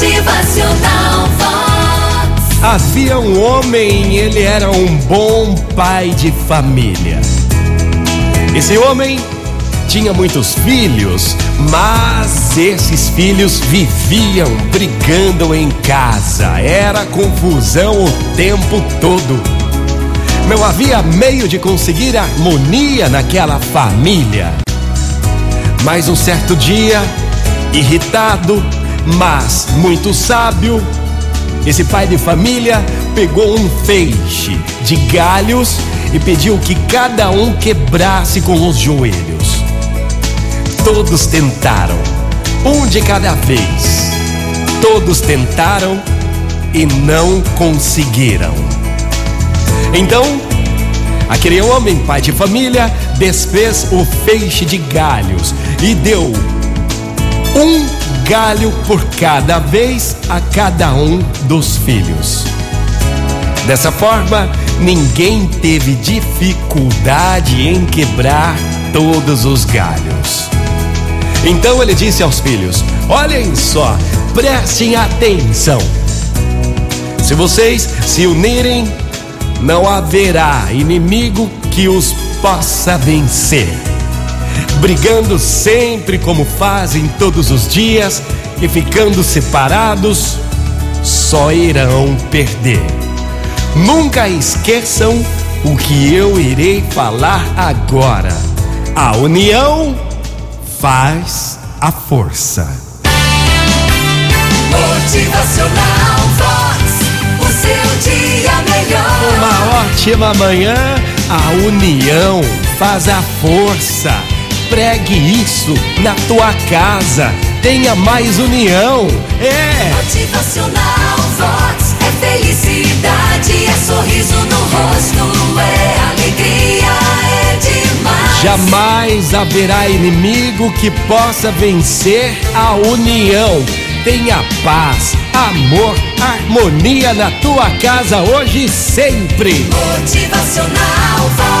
Motivacional Vox. Havia um homem, ele era um bom pai de família. Esse homem tinha muitos filhos, mas esses filhos viviam brigando em casa. Era confusão o tempo todo. Não havia meio de conseguir harmonia naquela família. Mas um certo dia, irritado, mas muito sábio, esse pai de família pegou um feixe de galhos e pediu que cada um quebrasse com os joelhos. Todos tentaram, um de cada vez. Todos tentaram e não conseguiram. Então, aquele homem, pai de família, desfez o feixe de galhos e deu um galho por cada vez a cada um dos filhos. Dessa forma, ninguém teve dificuldade em quebrar todos os galhos. Então ele disse aos filhos: Olhem só, prestem atenção. Se vocês se unirem, não haverá inimigo que os possa vencer. Brigando sempre como fazem todos os dias e ficando separados, só irão perder. Nunca esqueçam o que eu irei falar agora. A união faz a força. Motivacional Vox. O seu dia melhor. Uma ótima manhã, a união faz a força. Pregue isso na tua casa. Tenha mais união. É. Motivacional Vox. É felicidade, é sorriso no rosto, é alegria, é demais. Jamais haverá inimigo que possa vencer a união. Tenha paz, amor, harmonia na tua casa hoje e sempre. Motivacional Vox.